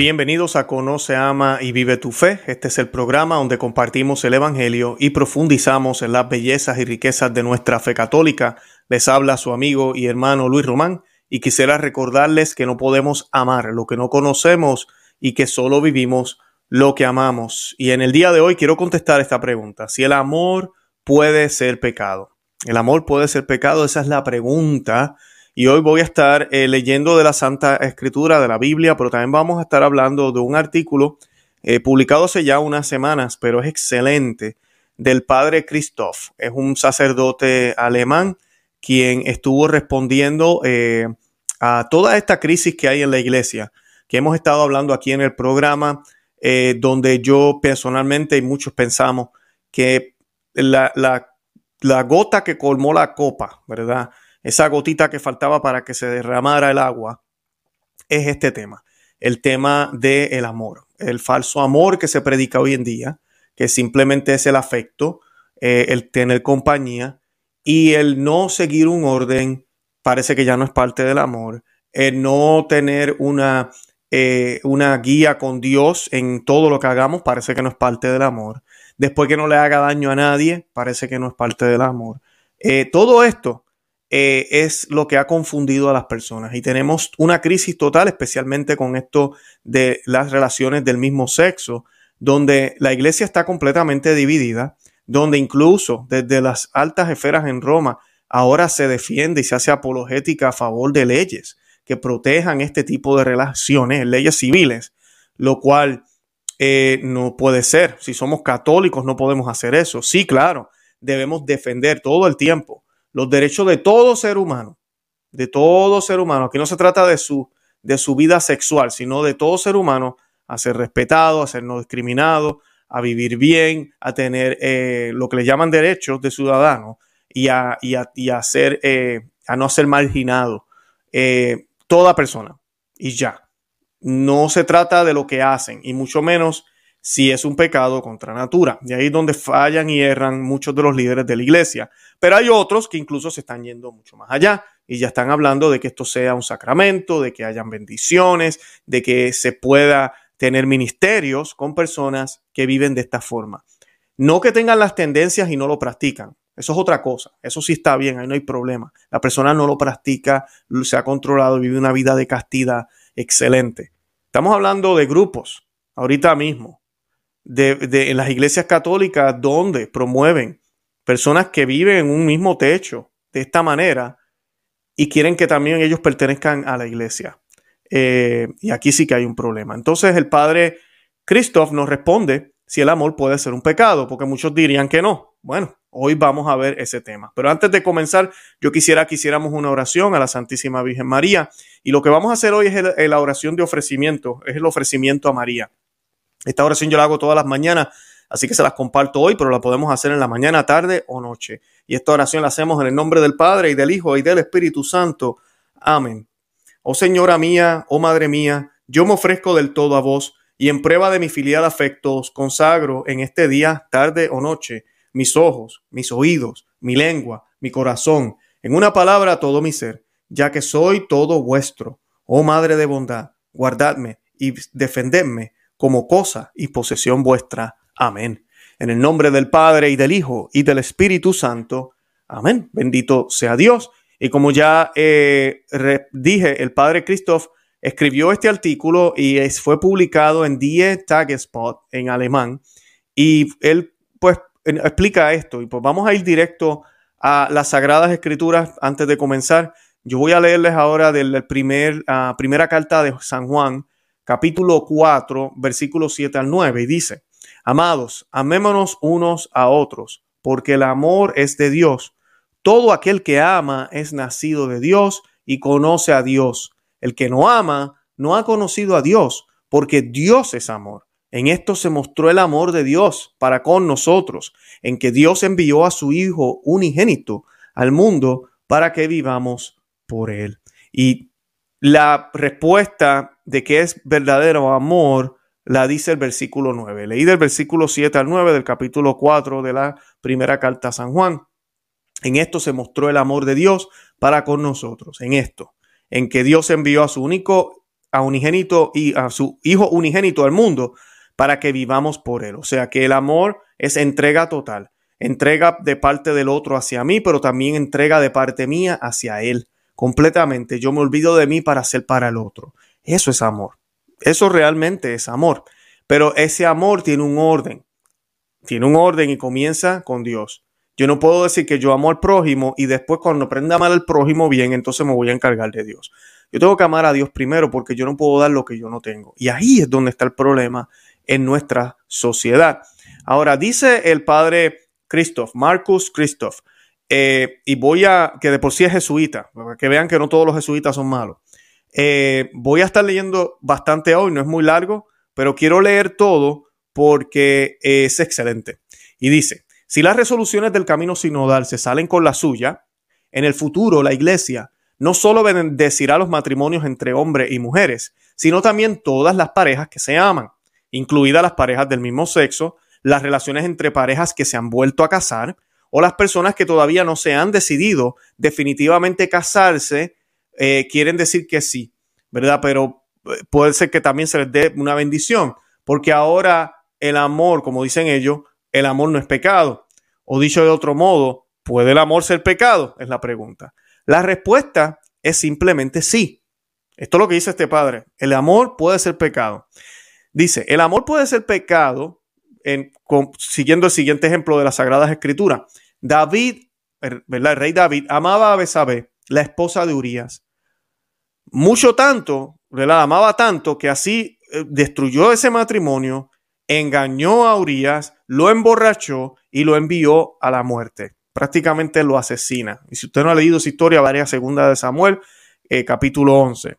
Bienvenidos a Conoce, Ama y Vive tu Fe. Este es el programa donde compartimos el Evangelio y profundizamos en las bellezas y riquezas de nuestra fe católica. Les habla su amigo y hermano Luis Román y quisiera recordarles que no podemos amar lo que no conocemos y que solo vivimos lo que amamos. Y en el día de hoy quiero contestar esta pregunta. Si el amor puede ser pecado. ¿El amor puede ser pecado? Esa es la pregunta y hoy voy a estar eh, leyendo de la Santa Escritura, de la Biblia, pero también vamos a estar hablando de un artículo eh, publicado hace ya unas semanas, pero es excelente, del padre Christoph. Es un sacerdote alemán quien estuvo respondiendo eh, a toda esta crisis que hay en la iglesia, que hemos estado hablando aquí en el programa, donde yo personalmente y muchos pensamos que la, la gota que colmó la copa, ¿verdad? Esa gotita que faltaba para que se derramara el agua, es este tema, el tema del amor, el falso amor que se predica hoy en día, que simplemente es el afecto, eh, el tener compañía y el no seguir un orden parece que ya no es parte del amor, el no tener una, eh, una guía con Dios en todo lo que hagamos parece que no es parte del amor, después que no le haga daño a nadie parece que no es parte del amor. Eh, todo esto eh, es lo que ha confundido a las personas. Y tenemos una crisis total, especialmente con esto de las relaciones del mismo sexo, donde la iglesia está completamente dividida, donde incluso desde las altas esferas en Roma ahora se defiende y se hace apologética a favor de leyes que protejan este tipo de relaciones, leyes civiles, lo cual eh, no puede ser. Si somos católicos no podemos hacer eso. Sí, claro, debemos defender todo el tiempo los derechos de todo ser humano, de todo ser humano. Aquí no se trata de su, de su vida sexual, sino de todo ser humano a ser respetado, a ser no discriminado, a vivir bien, a tener eh, lo que le llaman derechos de ciudadano y a, y a, ser, eh, a no ser marginado. Eh, toda persona. Y ya. No se trata de lo que hacen, y mucho menos si es un pecado contra natura. De ahí es donde fallan y erran muchos de los líderes de la iglesia. Pero hay otros que incluso se están yendo mucho más allá y ya están hablando de que esto sea un sacramento, de que hayan bendiciones, de que se pueda tener ministerios con personas que viven de esta forma. No que tengan las tendencias y no lo practican. Eso es otra cosa. Eso sí está bien, ahí no hay problema. La persona no lo practica, se ha controlado, vive una vida de castidad excelente. Estamos hablando de grupos, ahorita mismo, de, en las iglesias católicas donde promueven personas que viven en un mismo techo de esta manera y quieren que también ellos pertenezcan a la iglesia. Eh, y aquí sí que hay un problema. Entonces el padre Christoph nos responde si el amor puede ser un pecado, porque muchos dirían que no. Bueno, hoy vamos a ver ese tema. Pero antes de comenzar, yo quisiera que hiciéramos una oración a la Santísima Virgen María. Y lo que vamos a hacer hoy es la oración de ofrecimiento, es el ofrecimiento a María. Esta oración yo la hago todas las mañanas, así que se las comparto hoy, pero la podemos hacer en la mañana, tarde o noche. Y esta oración la hacemos en el nombre del Padre y del Hijo y del Espíritu Santo. Amén. Oh Señora mía, oh Madre mía, yo me ofrezco del todo a vos y en prueba de mi filial afecto os consagro en este día, tarde o noche, mis ojos, mis oídos, mi lengua, mi corazón, en una palabra todo mi ser, ya que soy todo vuestro. Oh Madre de bondad, guardadme y defendedme como cosa y posesión vuestra. Amén. En el nombre del Padre y del Hijo y del Espíritu Santo. Amén. Bendito sea Dios. Y como ya eh, dije, el Padre Christoph escribió este artículo y fue publicado en Die Tagesspot en alemán. Y él pues explica esto. Y pues vamos a ir directo a las Sagradas Escrituras antes de comenzar. Yo voy a leerles ahora de la primer, ah, primera carta de San Juan, capítulo 4, versículo 7 al 9, y dice, Amados, amémonos unos a otros, porque el amor es de Dios. Todo aquel que ama es nacido de Dios y conoce a Dios. El que no ama no ha conocido a Dios, porque Dios es amor. En esto se mostró el amor de Dios para con nosotros, en que Dios envió a su Hijo unigénito al mundo para que vivamos por él. Y la respuesta de que es verdadero amor la dice el versículo 9. Leí del versículo 7 al 9 del capítulo 4 de la primera carta a San Juan. En esto se mostró el amor de Dios para con nosotros, en esto, en que Dios envió a su único a unigénito y a su hijo unigénito al mundo para que vivamos por él. O sea que el amor es entrega total, entrega de parte del otro hacia mí, pero también entrega de parte mía hacia él completamente. Yo me olvido de mí para ser para el otro. Eso es amor. Eso realmente es amor. Pero ese amor tiene un orden. Tiene un orden y comienza con Dios. Yo no puedo decir que yo amo al prójimo y después cuando aprenda a amar al prójimo bien, entonces me voy a encargar de Dios. Yo tengo que amar a Dios primero porque yo no puedo dar lo que yo no tengo. Y ahí es donde está el problema en nuestra sociedad. Ahora, dice el padre Christoph, Marcus Christoph, eh, y voy a, que de por sí es jesuita, para que vean que no todos los jesuitas son malos. Eh, voy a estar leyendo bastante hoy, no es muy largo, pero quiero leer todo porque es excelente. Y dice, si las resoluciones del camino sinodal se salen con la suya, en el futuro la iglesia no solo bendecirá los matrimonios entre hombres y mujeres, sino también todas las parejas que se aman, incluidas las parejas del mismo sexo, las relaciones entre parejas que se han vuelto a casar o las personas que todavía no se han decidido definitivamente casarse, eh, quieren decir que sí, ¿verdad? Pero eh, puede ser que también se les dé una bendición, porque ahora el amor, como dicen ellos, el amor no es pecado. O dicho de otro modo, ¿puede el amor ser pecado? Es la pregunta. La respuesta es simplemente sí. Esto es lo que dice este padre. El amor puede ser pecado. Dice, el amor puede ser pecado, en, siguiendo el siguiente ejemplo de las Sagradas Escrituras. David, ¿verdad? El rey David amaba a Besabé, la esposa de Urias. Mucho tanto, la amaba tanto que así eh, destruyó ese matrimonio, engañó a Urias, lo emborrachó y lo envió a la muerte. Prácticamente lo asesina. Y si usted no ha leído esa historia, varía segunda de Samuel, eh, capítulo 11.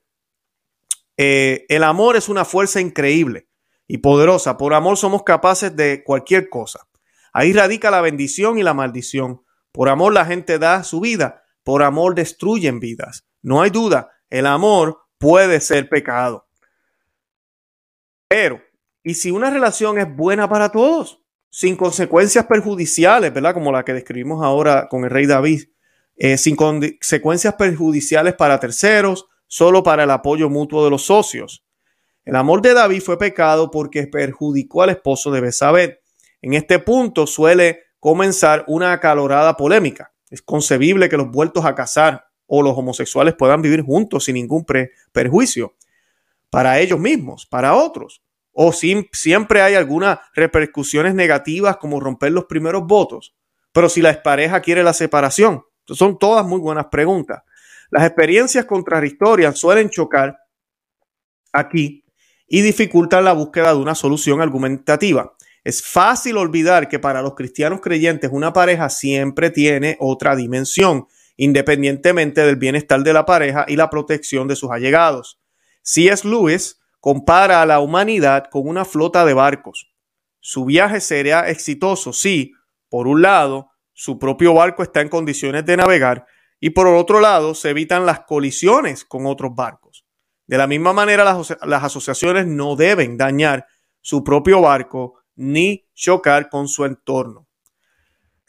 Eh, el amor es una fuerza increíble y poderosa. Por amor somos capaces de cualquier cosa. Ahí radica la bendición y la maldición. Por amor la gente da su vida. Por amor destruyen vidas. No hay duda, el amor puede ser pecado. Pero, ¿y si una relación es buena para todos? Sin consecuencias perjudiciales, ¿verdad? Como la que describimos ahora con el rey David. Eh, sin consecuencias perjudiciales para terceros, solo para el apoyo mutuo de los socios. El amor de David fue pecado porque perjudicó al esposo de Besabet. En este punto suele comenzar una acalorada polémica. Es concebible que los vueltos a casar o los homosexuales puedan vivir juntos sin ningún perjuicio para ellos mismos, para otros. O siempre hay algunas repercusiones negativas como romper los primeros votos. Pero si la pareja quiere la separación, son todas muy buenas preguntas. Las experiencias contradictorias suelen chocar aquí y dificultan la búsqueda de una solución argumentativa. Es fácil olvidar que para los cristianos creyentes una pareja siempre tiene otra dimensión, independientemente del bienestar de la pareja y la protección de sus allegados. C.S. Lewis compara a la humanidad con una flota de barcos. Su viaje sería exitoso si, por un lado, su propio barco está en condiciones de navegar y por otro lado se evitan las colisiones con otros barcos. De la misma manera, las asociaciones no deben dañar su propio barco ni chocar con su entorno.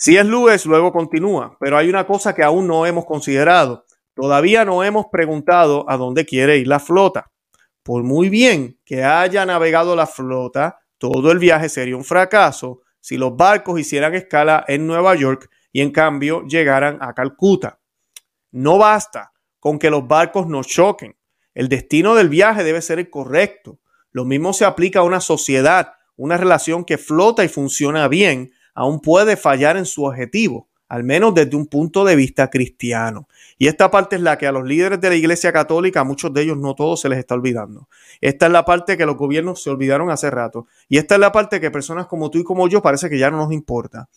Si es Lewis, luego continúa, pero hay una cosa que aún no hemos considerado. Todavía no hemos preguntado a dónde quiere ir la flota. Por muy bien que haya navegado la flota, todo el viaje sería un fracaso si los barcos hicieran escala en Nueva York y en cambio llegaran a Calcuta. No basta con que los barcos no choquen. El destino del viaje debe ser el correcto. Lo mismo se aplica a una sociedad. Una relación que flota y funciona bien aún puede fallar en su objetivo, al menos desde un punto de vista cristiano. Y esta parte es la que a los líderes de la Iglesia Católica, a muchos de ellos no todos se les está olvidando. Esta es la parte que los gobiernos se olvidaron hace rato. Y esta es la parte que personas como tú y como yo parece que ya no nos importa.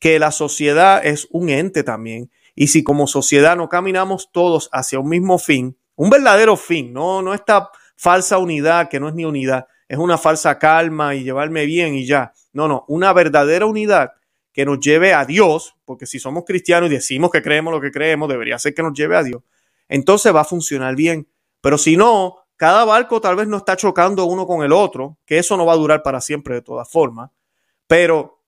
Que la sociedad es un ente también y si como sociedad no caminamos todos hacia un mismo fin, un verdadero fin, no, no esta falsa unidad que no es ni unidad, es una falsa calma y llevarme bien y ya. No, no, una verdadera unidad que nos lleve a Dios, porque si somos cristianos y decimos que creemos lo que creemos, debería ser que nos lleve a Dios. Entonces va a funcionar bien. Pero si no, cada barco tal vez no está chocando uno con el otro, que eso no va a durar para siempre de todas formas. Pero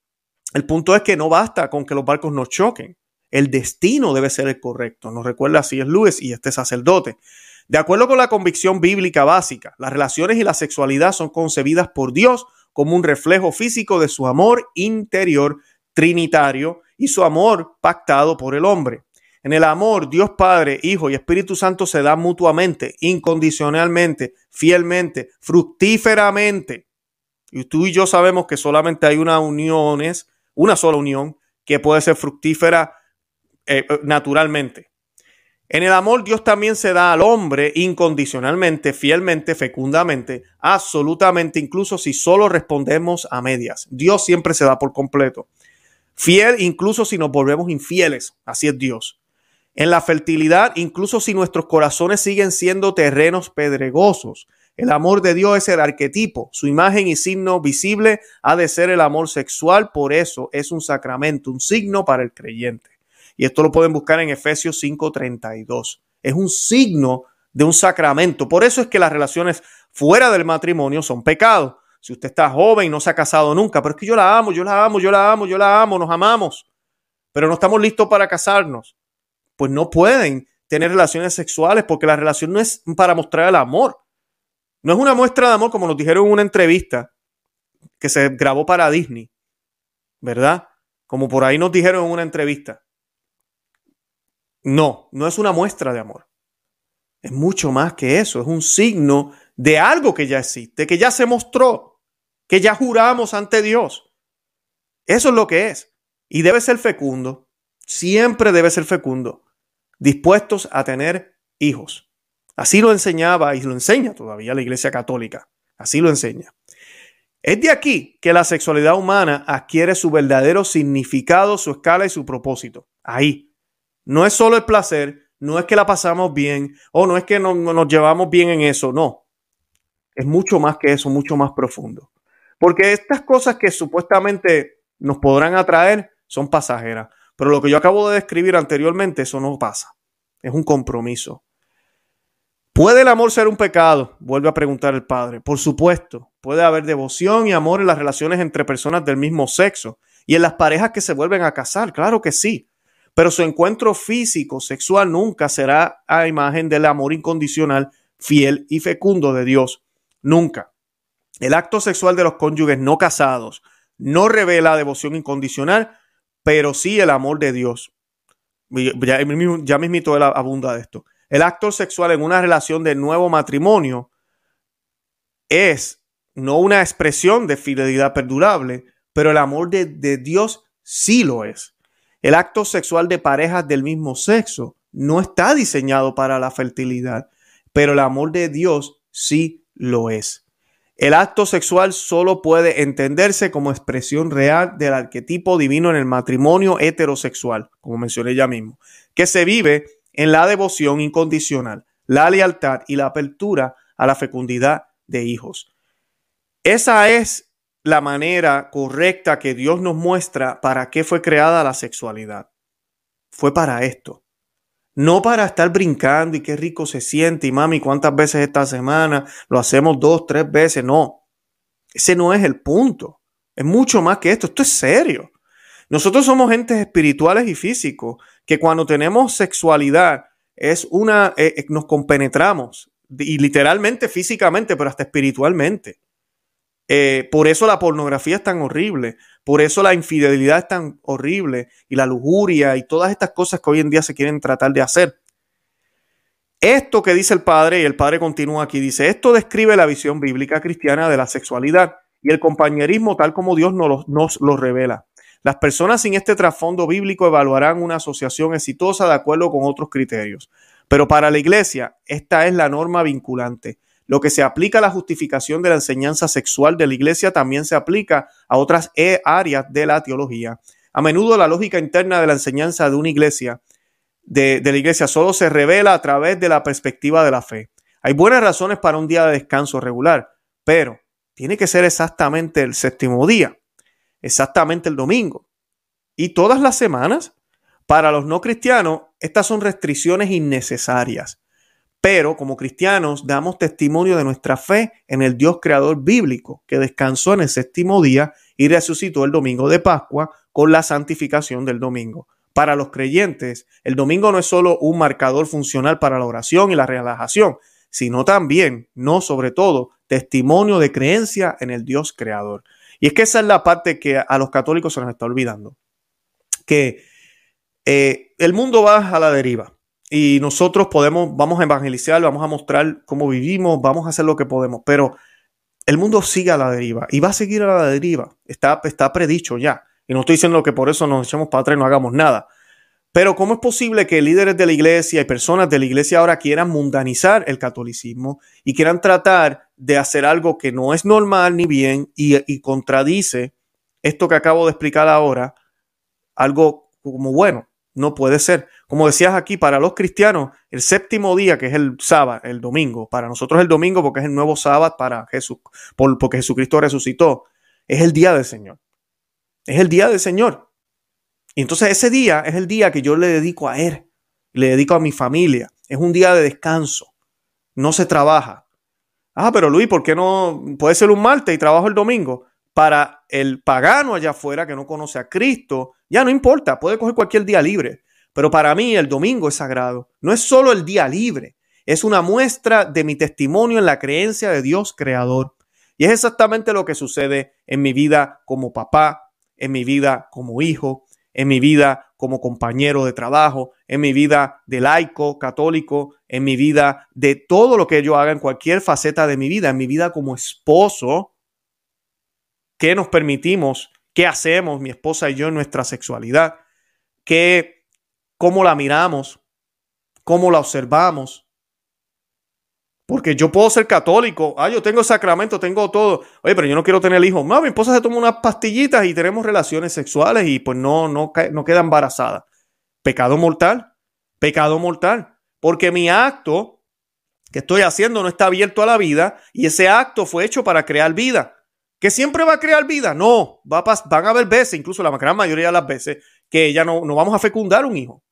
el punto es que no basta con que los barcos no choquen. El destino debe ser el correcto. Nos recuerda así es Luis y este sacerdote. De acuerdo con la convicción bíblica básica, las relaciones y la sexualidad son concebidas por Dios como un reflejo físico de su amor interior trinitario y su amor pactado por el hombre. En el amor, Dios Padre, Hijo y Espíritu Santo se dan mutuamente, incondicionalmente, fielmente, fructíferamente. Y tú y yo sabemos que solamente hay una unión, una sola unión, que puede ser fructífera eh, eh, naturalmente. En el amor Dios también se da al hombre incondicionalmente, fielmente, fecundamente, absolutamente, incluso si solo respondemos a medias. Dios siempre se da por completo. Fiel incluso si nos volvemos infieles. Así es Dios. En la fertilidad, incluso si nuestros corazones siguen siendo terrenos pedregosos. El amor de Dios es el arquetipo. Su imagen y signo visible ha de ser el amor sexual. Por eso es un sacramento, un signo para el creyente. Y esto lo pueden buscar en Efesios 5:32. Es un signo de un sacramento. Por eso es que las relaciones fuera del matrimonio son pecado. Si usted está joven y no se ha casado nunca, pero es que yo la amo, yo la amo, yo la amo, yo la amo, nos amamos, pero no estamos listos para casarnos, pues no pueden tener relaciones sexuales porque la relación no es para mostrar el amor. No es una muestra de amor como nos dijeron en una entrevista que se grabó para Disney, ¿verdad? Como por ahí nos dijeron en una entrevista. No, no es una muestra de amor. Es mucho más que eso, es un signo de algo que ya existe, que ya se mostró, que ya juramos ante Dios. Eso es lo que es. Y debe ser fecundo, siempre debe ser fecundo, dispuestos a tener hijos. Así lo enseñaba y lo enseña todavía la Iglesia Católica. Así lo enseña. Es de aquí que la sexualidad humana adquiere su verdadero significado, su escala y su propósito. Ahí, no es solo el placer, no es que la pasamos bien o no es que no, nos llevamos bien en eso, no. Es mucho más que eso, mucho más profundo. Porque estas cosas que supuestamente nos podrán atraer son pasajeras. Pero lo que yo acabo de describir anteriormente, eso no pasa. Es un compromiso. ¿Puede el amor ser un pecado? Vuelve a preguntar el padre. Por supuesto, puede haber devoción y amor en las relaciones entre personas del mismo sexo y en las parejas que se vuelven a casar. Claro que sí. Pero su encuentro físico, sexual, nunca será a imagen del amor incondicional, fiel y fecundo de Dios. Nunca. El acto sexual de los cónyuges no casados no revela devoción incondicional, pero sí el amor de Dios. Ya, ya mismito él abunda de esto. El acto sexual en una relación de nuevo matrimonio es no una expresión de fidelidad perdurable, pero el amor de, de Dios sí lo es. El acto sexual de parejas del mismo sexo no está diseñado para la fertilidad, pero el amor de Dios sí lo es. El acto sexual solo puede entenderse como expresión real del arquetipo divino en el matrimonio heterosexual, como mencioné ya mismo, que se vive en la devoción incondicional, la lealtad y la apertura a la fecundidad de hijos. Esa es la manera correcta que Dios nos muestra para qué fue creada la sexualidad. Fue para esto. No para estar brincando y qué rico se siente y mami, cuántas veces esta semana lo hacemos dos, tres veces. No, ese no es el punto. Es mucho más que esto. Esto es serio. Nosotros somos entes espirituales y físicos que cuando tenemos sexualidad es una, eh, eh, nos compenetramos y literalmente físicamente, pero hasta espiritualmente. Eh, por eso la pornografía es tan horrible, por eso la infidelidad es tan horrible y la lujuria y todas estas cosas que hoy en día se quieren tratar de hacer. Esto que dice el padre, y el padre continúa aquí, dice, esto describe la visión bíblica cristiana de la sexualidad y el compañerismo tal como Dios nos, nos lo revela. Las personas sin este trasfondo bíblico evaluarán una asociación exitosa de acuerdo con otros criterios. Pero para la iglesia, esta es la norma vinculante. Lo que se aplica a la justificación de la enseñanza sexual de la iglesia también se aplica a otras e áreas de la teología. A menudo la lógica interna de la enseñanza de una iglesia, de, de la iglesia, solo se revela a través de la perspectiva de la fe. Hay buenas razones para un día de descanso regular, pero tiene que ser exactamente el séptimo día, exactamente el domingo. Y todas las semanas, para los no cristianos, estas son restricciones innecesarias. Pero como cristianos damos testimonio de nuestra fe en el Dios creador bíblico que descansó en el séptimo día y resucitó el domingo de Pascua con la santificación del domingo. Para los creyentes, el domingo no es solo un marcador funcional para la oración y la relajación, sino también, no sobre todo, testimonio de creencia en el Dios creador. Y es que esa es la parte que a los católicos se nos está olvidando, que eh, el mundo va a la deriva y nosotros podemos, vamos a evangelizar, vamos a mostrar cómo vivimos, vamos a hacer lo que podemos, pero el mundo sigue a la deriva y va a seguir a la deriva. Está, está predicho ya. Y no estoy diciendo que por eso nos echemos para atrás y no hagamos nada. Pero ¿cómo es posible que líderes de la iglesia y personas de la iglesia ahora quieran mundanizar el catolicismo y quieran tratar de hacer algo que no es normal ni bien y, y contradice esto que acabo de explicar ahora, algo como bueno? No puede ser. Como decías aquí, para los cristianos, el séptimo día, que es el sábado, el domingo, para nosotros el domingo, porque es el nuevo sábado para Jesús, porque Jesucristo resucitó, es el día del Señor. Es el día del Señor. Y entonces ese día es el día que yo le dedico a Él, le dedico a mi familia. Es un día de descanso. No se trabaja. Ah, pero Luis, ¿por qué no puede ser un martes y trabajo el domingo? Para el pagano allá afuera que no conoce a Cristo, ya no importa, puede coger cualquier día libre. Pero para mí el domingo es sagrado. No es solo el día libre, es una muestra de mi testimonio en la creencia de Dios creador. Y es exactamente lo que sucede en mi vida como papá, en mi vida como hijo, en mi vida como compañero de trabajo, en mi vida de laico, católico, en mi vida de todo lo que yo haga en cualquier faceta de mi vida, en mi vida como esposo, qué nos permitimos, qué hacemos mi esposa y yo en nuestra sexualidad, qué, cómo la miramos, cómo la observamos. Porque yo puedo ser católico, ah, yo tengo sacramento, tengo todo. Oye, pero yo no quiero tener hijos. No, mi esposa se toma unas pastillitas y tenemos relaciones sexuales y pues no, no, no queda embarazada. Pecado mortal, pecado mortal. Porque mi acto que estoy haciendo no está abierto a la vida y ese acto fue hecho para crear vida que siempre va a crear vida. No, va a van a haber veces, incluso la gran mayoría de las veces, que ya no, no vamos a fecundar un hijo.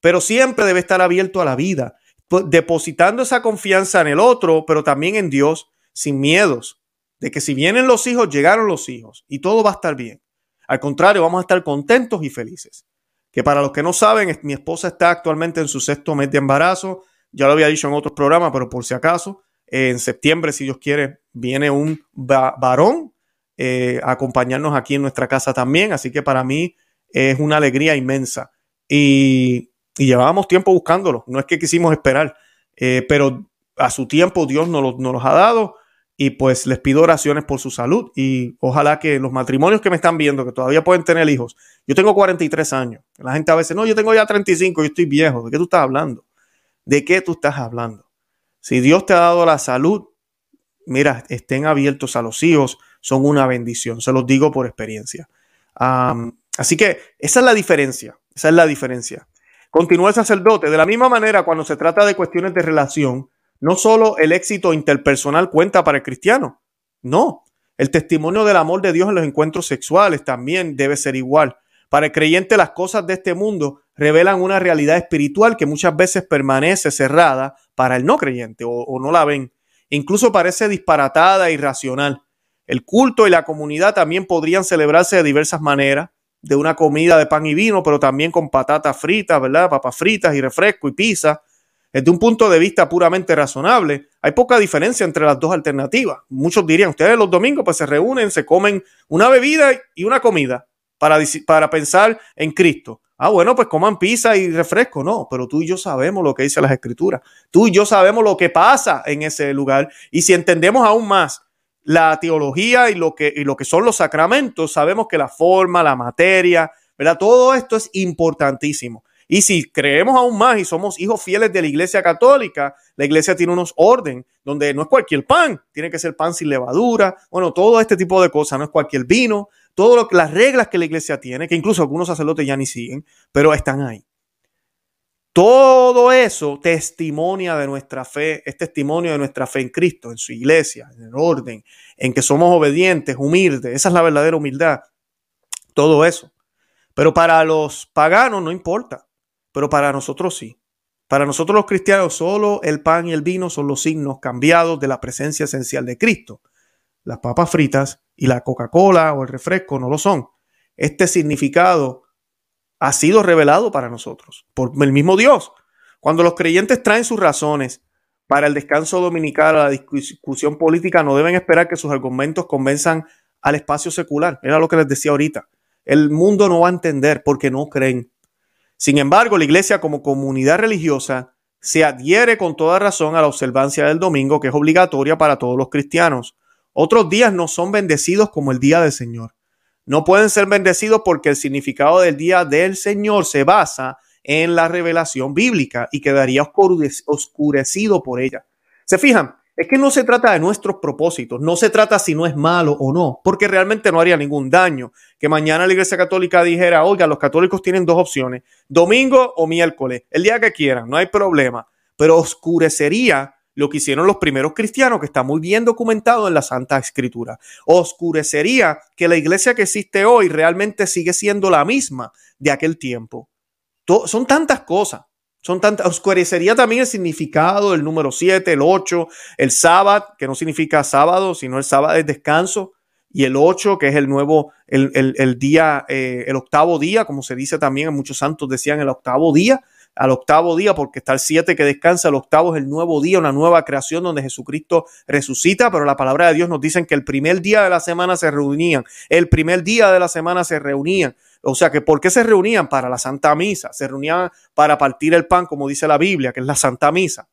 Pero siempre debe estar abierto a la vida, depositando esa confianza en el otro, pero también en Dios, sin miedos, de que si vienen los hijos, llegaron los hijos y todo va a estar bien. Al contrario, vamos a estar contentos y felices. Que para los que no saben, mi esposa está actualmente en su sexto mes de embarazo. Ya lo había dicho en otros programas, pero por si acaso, en septiembre, si Dios quiere, viene un varón eh, a acompañarnos aquí en nuestra casa también. Así que para mí es una alegría inmensa. Y, y llevábamos tiempo buscándolo. No es que quisimos esperar, eh, pero a su tiempo Dios nos, nos los ha dado. Y pues les pido oraciones por su salud. Y ojalá que los matrimonios que me están viendo, que todavía pueden tener hijos. Yo tengo 43 años. La gente a veces, no, yo tengo ya 35, yo estoy viejo. ¿De qué tú estás hablando? ¿De qué tú estás hablando? Si Dios te ha dado la salud, mira, estén abiertos a los hijos, son una bendición, se los digo por experiencia. así que esa es la diferencia, esa es la diferencia. Continúa el sacerdote. De la misma manera, cuando se trata de cuestiones de relación, no solo el éxito interpersonal cuenta para el cristiano, no. El testimonio del amor de Dios en los encuentros sexuales también debe ser igual. Para el creyente las cosas de este mundo revelan una realidad espiritual que muchas veces permanece cerrada para el no creyente o, no la ven. Incluso parece disparatada e irracional. El culto y la comunidad también podrían celebrarse de diversas maneras, de una comida de pan y vino, pero también con patatas fritas, ¿verdad? Papas fritas y refresco y pizza. Desde un punto de vista puramente razonable, hay poca diferencia entre las dos alternativas. Muchos dirían, ustedes los domingos pues se reúnen, se comen una bebida y una comida para, para pensar en Cristo. Ah, bueno, pues coman pizza y refresco. No, pero tú y yo sabemos lo que dice las escrituras. Tú y yo sabemos lo que pasa en ese lugar. Y si entendemos aún más la teología y lo que, y lo que son los sacramentos, sabemos que la forma, la materia, ¿verdad? Todo esto es importantísimo. Y si creemos aún más y somos hijos fieles de la Iglesia Católica, la Iglesia tiene unos orden donde no es cualquier pan, tiene que ser pan sin levadura, bueno, todo este tipo de cosas, no es cualquier vino, todas las reglas que la Iglesia tiene, que incluso algunos sacerdotes ya ni siguen, pero están ahí. Todo eso testimonia de nuestra fe, es testimonio de nuestra fe en Cristo, en su iglesia, en el orden, en que somos obedientes, humildes. Esa es la verdadera humildad. Todo eso. Pero para los paganos no importa pero para nosotros sí. Para nosotros los cristianos solo el pan y el vino son los signos cambiados de la presencia esencial de Cristo. Las papas fritas y la Coca-Cola o el refresco no lo son. Este significado ha sido revelado para nosotros por el mismo Dios. Cuando los creyentes traen sus razones para el descanso dominical a la discusión política, no deben esperar que sus argumentos convenzan al espacio secular. Era lo que les decía ahorita. El mundo no va a entender porque no creen. Sin embargo, la iglesia como comunidad religiosa se adhiere con toda razón a la observancia del domingo, que es obligatoria para todos los cristianos. Otros días no son bendecidos como el día del Señor. No pueden ser bendecidos porque el significado del día del Señor se basa en la revelación bíblica y quedaría oscurecido por ella. ¿Se fijan? Es que no se trata de nuestros propósitos, no se trata si no es malo o no, porque realmente no haría ningún daño que mañana la Iglesia Católica dijera, oiga, los católicos tienen dos opciones, domingo o miércoles, el día que quieran, no hay problema, pero oscurecería lo que hicieron los primeros cristianos, que está muy bien documentado en la Santa Escritura. Oscurecería que la iglesia que existe hoy realmente sigue siendo la misma de aquel tiempo. son tantas cosas. Son tantas, oscurecería también el significado del número 7, el 8, el sábado, que no significa sábado, sino el sábado es descanso, y el 8, que es el nuevo, el, día, eh, el octavo día, como se dice también, muchos santos decían el octavo día, al octavo día, porque está el 7 que descansa, el octavo es el nuevo día, una nueva creación donde Jesucristo resucita, pero la palabra de Dios nos dice que el primer día de la semana se reunían, el primer día de la semana se reunían, o sea que, ¿por qué se reunían? Para la Santa Misa. Se reunían para partir el pan, como dice la Biblia, que es la Santa Misa.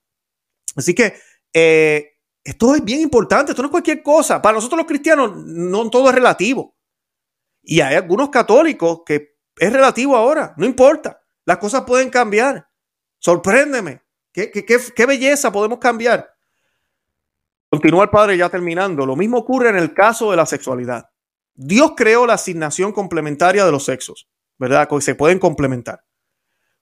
Así que eh, esto es bien importante, esto no es cualquier cosa. Para nosotros los cristianos no todo es relativo. Y hay algunos católicos que es relativo ahora, no importa. Las cosas pueden cambiar. Sorpréndeme. ¿Qué, qué, qué belleza podemos cambiar? Continúa el padre ya terminando. Lo mismo ocurre en el caso de la sexualidad. Dios creó la asignación complementaria de los sexos, ¿verdad? Que se pueden complementar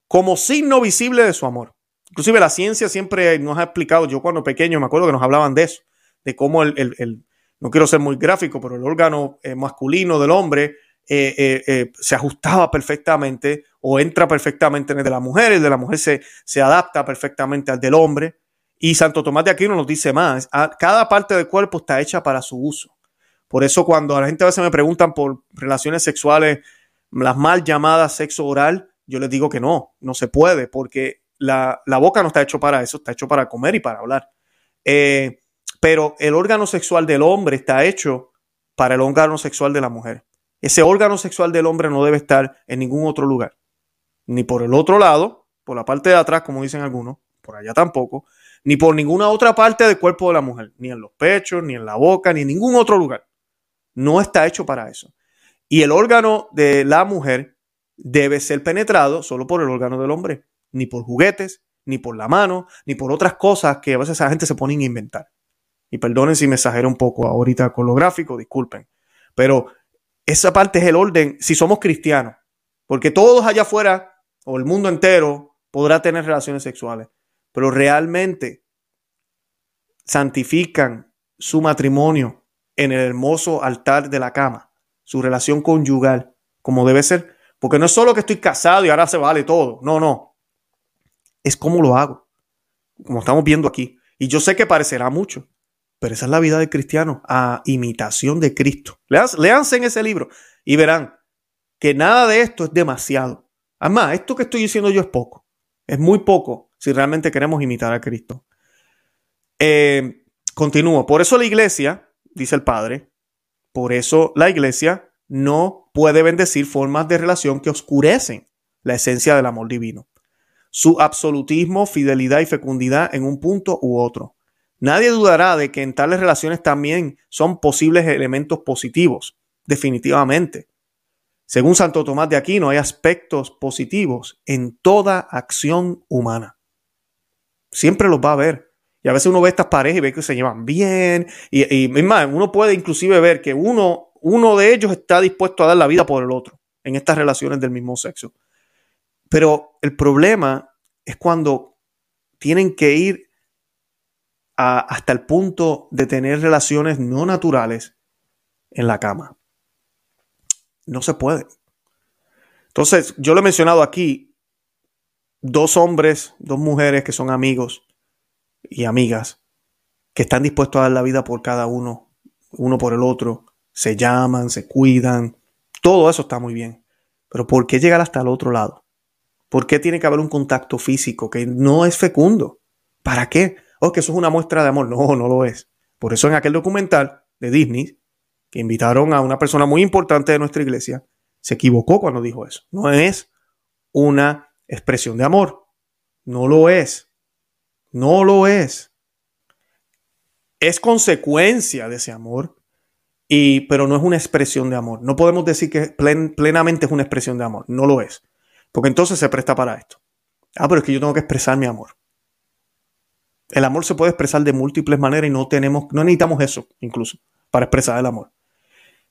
como signo visible de su amor. Inclusive la ciencia siempre nos ha explicado, yo cuando pequeño me acuerdo que nos hablaban de eso, de cómo el, no quiero ser muy gráfico, pero el órgano eh, masculino del hombre eh, eh, se ajustaba perfectamente o entra perfectamente en el de la mujer, el de la mujer se, se adapta perfectamente al del hombre. Y Santo Tomás de Aquino nos dice más, cada parte del cuerpo está hecha para su uso. Por eso cuando a la gente a veces me preguntan por relaciones sexuales, las mal llamadas sexo oral, yo les digo que no, no se puede, porque la, boca no está hecho para eso, está hecho para comer y para hablar. Eh, pero el órgano sexual del hombre está hecho para el órgano sexual de la mujer. Ese órgano sexual del hombre no debe estar en ningún otro lugar, ni por el otro lado, por la parte de atrás, como dicen algunos, por allá tampoco, ni por ninguna otra parte del cuerpo de la mujer, ni en los pechos, ni en la boca, ni en ningún otro lugar. No está hecho para eso. Y el órgano de la mujer debe ser penetrado solo por el órgano del hombre, ni por juguetes, ni por la mano, ni por otras cosas que a veces la gente se pone a inventar. Y perdonen si me exagero un poco ahorita con lo gráfico, disculpen. Pero esa parte es el orden si somos cristianos. Porque todos allá afuera, o el mundo entero, podrá tener relaciones sexuales. Pero realmente santifican su matrimonio en el hermoso altar de la cama, su relación conyugal, como debe ser. Porque no es solo que estoy casado y ahora se vale todo. No, no. Es como lo hago. Como estamos viendo aquí. Y yo sé que parecerá mucho, pero esa es la vida del cristiano, a imitación de Cristo. Leanse en ese libro y verán que nada de esto es demasiado. Además, esto que estoy diciendo yo es poco. Es muy poco si realmente queremos imitar a Cristo. Eh, continúo. Por eso la iglesia dice el Padre. Por eso la iglesia no puede bendecir formas de relación que oscurecen la esencia del amor divino. Su absolutismo, fidelidad y fecundidad en un punto u otro. Nadie dudará de que en tales relaciones también son posibles elementos positivos, definitivamente. Según Santo Tomás de Aquino, hay aspectos positivos en toda acción humana. Siempre los va a haber. Y a veces uno ve estas parejas y ve que se llevan bien. Y, y uno puede inclusive ver que uno, uno de ellos está dispuesto a dar la vida por el otro en estas relaciones del mismo sexo. Pero el problema es cuando tienen que ir hasta el punto de tener relaciones no naturales en la cama. No se puede. Entonces, yo lo he mencionado aquí, dos hombres, dos mujeres que son amigos, y amigas que están dispuestos a dar la vida por cada uno, uno por el otro, se llaman, se cuidan, todo eso está muy bien. Pero ¿por qué llegar hasta el otro lado? ¿Por qué tiene que haber un contacto físico que no es fecundo? ¿Para qué? ¿O oh, que eso es una muestra de amor? No, no lo es. Por eso en aquel documental de Disney, que invitaron a una persona muy importante de nuestra iglesia, se equivocó cuando dijo eso. No es una expresión de amor. No lo es. No lo es. Es consecuencia de ese amor, y, pero no es una expresión de amor. No podemos decir que plenamente es una expresión de amor. No lo es. Porque entonces se presta para esto. Ah, pero es que yo tengo que expresar mi amor. El amor se puede expresar de múltiples maneras y no tenemos, no necesitamos eso incluso para expresar el amor.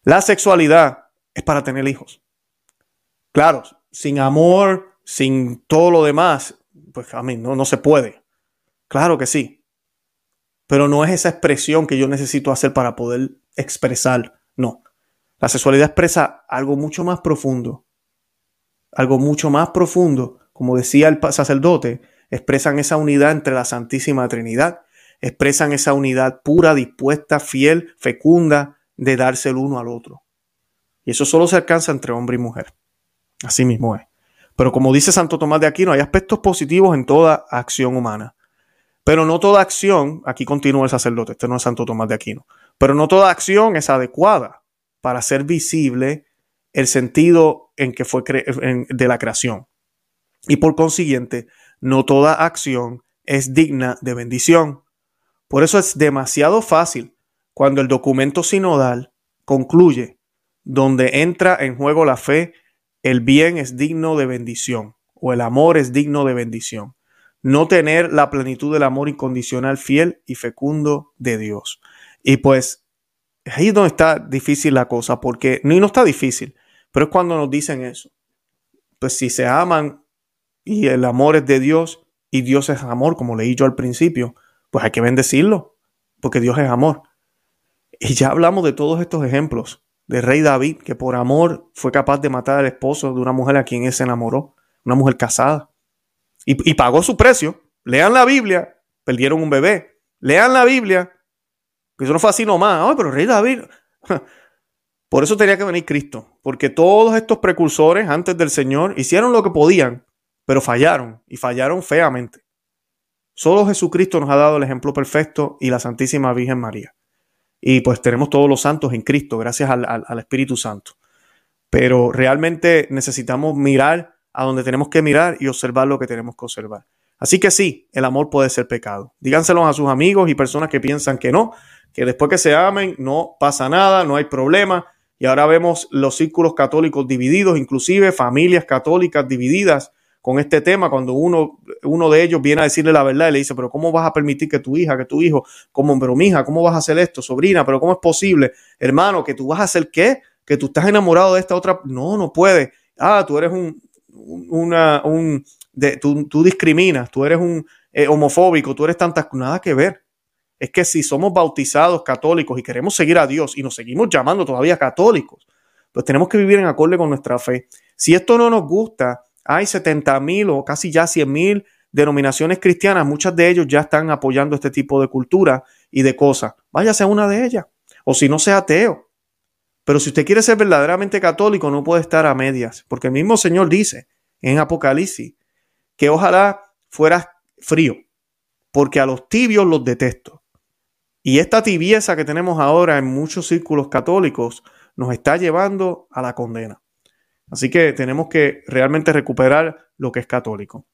La sexualidad es para tener hijos. Claro, sin amor, sin todo lo demás, pues a mí no, no se puede. Claro que sí. Pero no es esa expresión que yo necesito hacer para poder expresar. No. La sexualidad expresa algo mucho más profundo algo mucho más profundo, como decía el sacerdote, expresan esa unidad entre la Santísima Trinidad, expresan esa unidad pura, dispuesta, fiel, fecunda de darse el uno al otro. Y eso solo se alcanza entre hombre y mujer. Así mismo es. Pero como dice Santo Tomás de Aquino, hay aspectos positivos en toda acción humana. Pero no toda acción, aquí continúa el sacerdote, este no es Santo Tomás de Aquino, pero no toda acción es adecuada para ser visible el sentido en que fue de la creación. Y por consiguiente, no toda acción es digna de bendición. Por eso es demasiado fácil cuando el documento sinodal concluye, donde entra en juego la fe, el bien es digno de bendición o el amor es digno de bendición. No tener la plenitud del amor incondicional, fiel y fecundo de Dios. Y pues ahí es donde está difícil la cosa, porque no, no está difícil, pero es cuando nos dicen eso. Pues si se aman y el amor es de Dios y Dios es amor, como leí yo al principio, pues hay que bendecirlo, porque Dios es amor. Y ya hablamos de todos estos ejemplos de rey David, que por amor fue capaz de matar al esposo de una mujer a quien él se enamoró, una mujer casada. Y, pagó su precio. Lean la Biblia, perdieron un bebé. Lean la Biblia. Que eso no fue así nomás. Ay, pero rey David. Por eso tenía que venir Cristo, porque todos estos precursores antes del Señor hicieron lo que podían, pero fallaron y fallaron feamente. Solo Jesucristo nos ha dado el ejemplo perfecto y la Santísima Virgen María. Y pues tenemos todos los santos en Cristo, gracias al, Espíritu Santo. Pero realmente necesitamos mirar a donde tenemos que mirar y observar lo que tenemos que observar. Así que sí, el amor puede ser pecado. Díganselo a sus amigos y personas que piensan que no, que después que se amen no pasa nada, no hay problema y ahora vemos los círculos católicos divididos, inclusive familias católicas divididas con este tema, cuando uno, uno de ellos viene a decirle la verdad y le dice, pero ¿cómo vas a permitir que tu hija, que tu hijo, como, pero mi hija, ¿cómo vas a hacer esto? Sobrina, pero ¿cómo es posible? Hermano, que tú vas a hacer qué? Que tú estás enamorado de esta otra. No, no puede. Ah, tú eres un, una, un, de, tú, tú discriminas, tú eres un eh, homofóbico, tú eres tantas, nada que ver es que si somos bautizados católicos y queremos seguir a Dios y nos seguimos llamando todavía católicos, pues tenemos que vivir en acorde con nuestra fe. Si esto no nos gusta, hay 70 mil o casi ya 100 mil denominaciones cristianas, muchas de ellos ya están apoyando este tipo de cultura y de cosas. Váyase a una de ellas. O si no, sea ateo. Pero si usted quiere ser verdaderamente católico, no puede estar a medias, porque el mismo Señor dice en Apocalipsis que ojalá fueras frío, porque a los tibios los detesto. Y esta tibieza que tenemos ahora en muchos círculos católicos nos está llevando a la condena. Así que tenemos que realmente recuperar lo que es católico.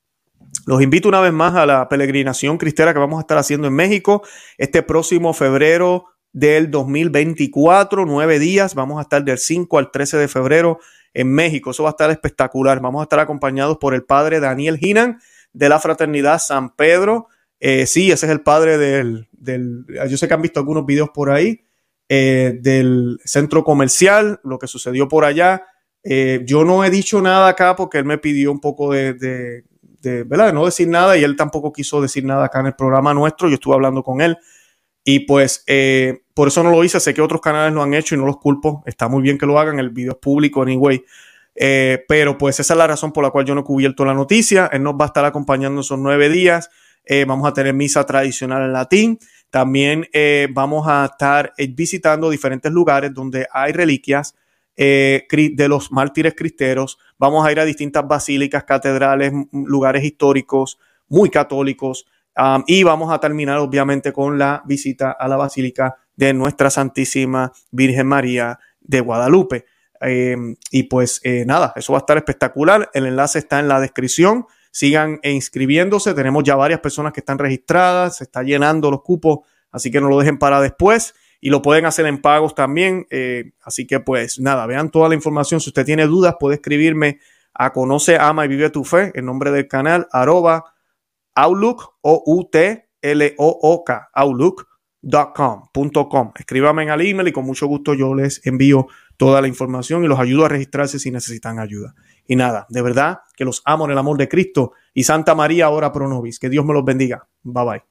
Los invito una vez más a la peregrinación cristera que vamos a estar haciendo en México este próximo febrero del 2024, nueve días. Vamos a estar del 5 al 13 de febrero en México. Eso va a estar espectacular. Vamos a estar acompañados por el padre Daniel Hinan de la Fraternidad San Pedro. Eh, sí, ese es el padre del, yo sé que han visto algunos videos por ahí, eh, del centro comercial, lo que sucedió por allá. Eh, yo no he dicho nada acá porque él me pidió un poco de, de, ¿verdad? de no decir nada y él tampoco quiso decir nada acá en el programa nuestro. Yo estuve hablando con él y pues por eso no lo hice. Sé que otros canales lo han hecho y no los culpo. Está muy bien que lo hagan. El video es público, anyway. pero pues esa es la razón por la cual yo no he cubierto la noticia. Él nos va a estar acompañando esos nueve días. Eh, vamos a tener misa tradicional en latín. También eh, vamos a estar eh, visitando diferentes lugares donde hay reliquias eh, de los mártires cristeros. Vamos a ir a distintas basílicas, catedrales, lugares históricos muy católicos. y vamos a terminar obviamente con la visita a la Basílica de Nuestra Santísima Virgen María de Guadalupe. Em, y pues eh, nada, eso va a estar espectacular. El enlace está en la descripción. Sigan inscribiéndose. Tenemos ya varias personas que están registradas. Se está llenando los cupos. Así que no lo dejen para después. Y lo pueden hacer en pagos también. Eh, así que pues nada, vean toda la información. Si usted tiene dudas, puede escribirme a Conoce, Ama y Vive tu Fe, en nombre del canal, arroba Outlook, O-U-T-L-O-O-K, outlook.com. Escríbame al email y con mucho gusto yo les envío toda la información y los ayudo a registrarse si necesitan ayuda. Y nada, de verdad que los amo en el amor de Cristo y Santa María, ora pro nobis. Que Dios me los bendiga. Bye bye.